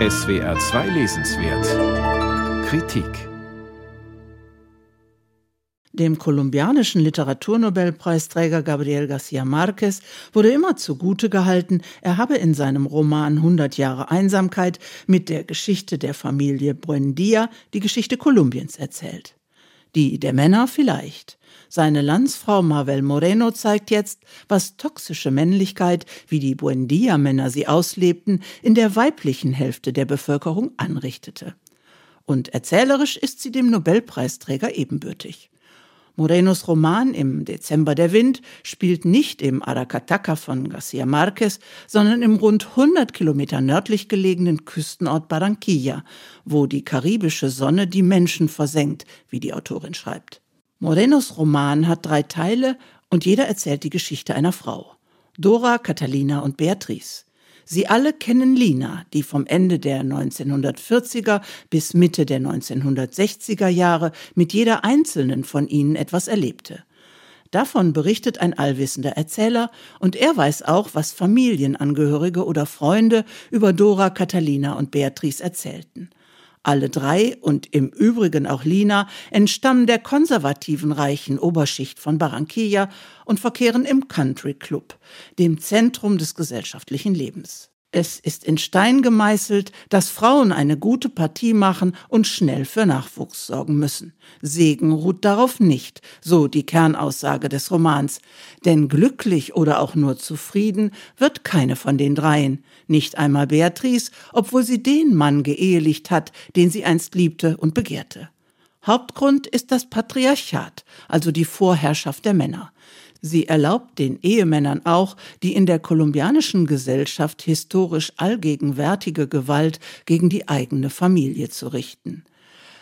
SWR 2 Lesenswert Kritik dem kolumbianischen Literaturnobelpreisträger Gabriel García Márquez wurde immer zugute gehalten, er habe in seinem Roman 100 Jahre Einsamkeit mit der Geschichte der Familie Buendia die Geschichte Kolumbiens erzählt. Die der Männer vielleicht. Seine Landsfrau Marvel Moreno zeigt jetzt, was toxische Männlichkeit, wie die Buendia-Männer sie auslebten, in der weiblichen Hälfte der Bevölkerung anrichtete. Und erzählerisch ist sie dem Nobelpreisträger ebenbürtig. Morenos Roman Im Dezember der Wind spielt nicht im Aracataca von Garcia Marquez, sondern im rund 100 Kilometer nördlich gelegenen Küstenort Barranquilla, wo die karibische Sonne die Menschen versenkt, wie die Autorin schreibt. Morenos Roman hat drei Teile und jeder erzählt die Geschichte einer Frau. Dora, Catalina und Beatrice. Sie alle kennen Lina, die vom Ende der 1940er bis Mitte der 1960er Jahre mit jeder einzelnen von ihnen etwas erlebte. Davon berichtet ein allwissender Erzähler und er weiß auch, was Familienangehörige oder Freunde über Dora, Catalina und Beatrice erzählten. Alle drei und im Übrigen auch Lina entstammen der konservativen reichen Oberschicht von Barranquilla und verkehren im Country Club, dem Zentrum des gesellschaftlichen Lebens. Es ist in Stein gemeißelt, dass Frauen eine gute Partie machen und schnell für Nachwuchs sorgen müssen. Segen ruht darauf nicht, so die Kernaussage des Romans. Denn glücklich oder auch nur zufrieden wird keine von den dreien. Nicht einmal Beatrice, obwohl sie den Mann geehelicht hat, den sie einst liebte und begehrte. Hauptgrund ist das Patriarchat, also die Vorherrschaft der Männer. Sie erlaubt den Ehemännern auch, die in der kolumbianischen Gesellschaft historisch allgegenwärtige Gewalt gegen die eigene Familie zu richten.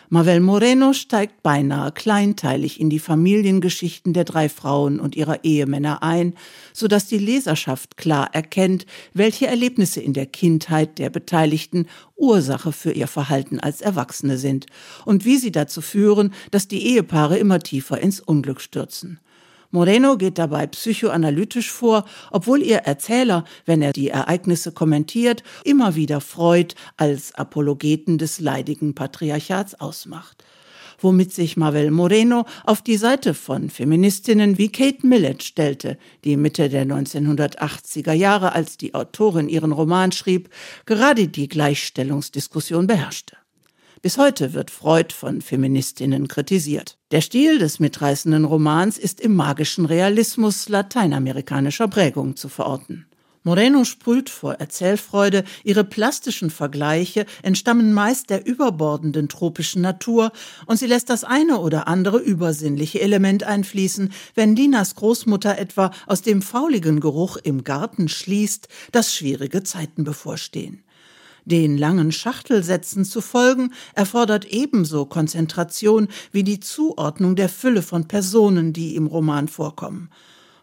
Mavel Moreno steigt beinahe kleinteilig in die Familiengeschichten der drei Frauen und ihrer Ehemänner ein, so dass die Leserschaft klar erkennt, welche Erlebnisse in der Kindheit der Beteiligten Ursache für ihr Verhalten als Erwachsene sind und wie sie dazu führen, dass die Ehepaare immer tiefer ins Unglück stürzen. Moreno geht dabei psychoanalytisch vor, obwohl ihr Erzähler, wenn er die Ereignisse kommentiert, immer wieder Freud als Apologeten des leidigen Patriarchats ausmacht womit sich Marvel Moreno auf die Seite von Feministinnen wie Kate Millett stellte, die Mitte der 1980er Jahre, als die Autorin ihren Roman schrieb, gerade die Gleichstellungsdiskussion beherrschte. Bis heute wird Freud von Feministinnen kritisiert. Der Stil des mitreißenden Romans ist im magischen Realismus lateinamerikanischer Prägung zu verorten. Moreno sprüht vor Erzählfreude, ihre plastischen Vergleiche entstammen meist der überbordenden tropischen Natur und sie lässt das eine oder andere übersinnliche Element einfließen, wenn Dinas Großmutter etwa aus dem fauligen Geruch im Garten schließt, dass schwierige Zeiten bevorstehen. Den langen Schachtelsätzen zu folgen, erfordert ebenso Konzentration wie die Zuordnung der Fülle von Personen, die im Roman vorkommen.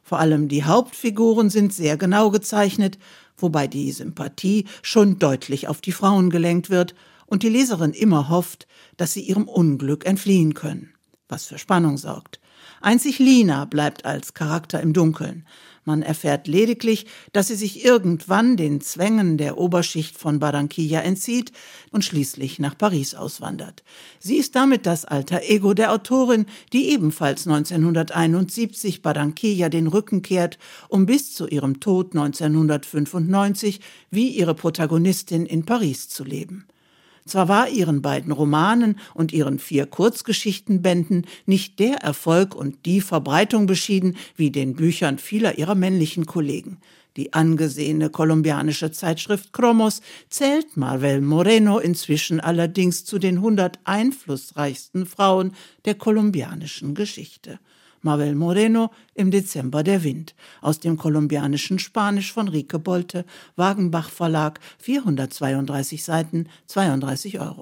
Vor allem die Hauptfiguren sind sehr genau gezeichnet, wobei die Sympathie schon deutlich auf die Frauen gelenkt wird und die Leserin immer hofft, dass sie ihrem Unglück entfliehen können, was für Spannung sorgt. Einzig Lina bleibt als Charakter im Dunkeln. Man erfährt lediglich, dass sie sich irgendwann den Zwängen der Oberschicht von Barranquilla entzieht und schließlich nach Paris auswandert. Sie ist damit das alter Ego der Autorin, die ebenfalls 1971 Barranquilla den Rücken kehrt, um bis zu ihrem Tod 1995 wie ihre Protagonistin in Paris zu leben. Zwar war ihren beiden Romanen und ihren vier Kurzgeschichtenbänden nicht der Erfolg und die Verbreitung beschieden wie den Büchern vieler ihrer männlichen Kollegen. Die angesehene kolumbianische Zeitschrift Cromos zählt Marvel Moreno inzwischen allerdings zu den 100 einflussreichsten Frauen der kolumbianischen Geschichte. Mabel Moreno im Dezember der Wind aus dem kolumbianischen Spanisch von Rike Bolte, Wagenbach Verlag, 432 Seiten, 32 Euro.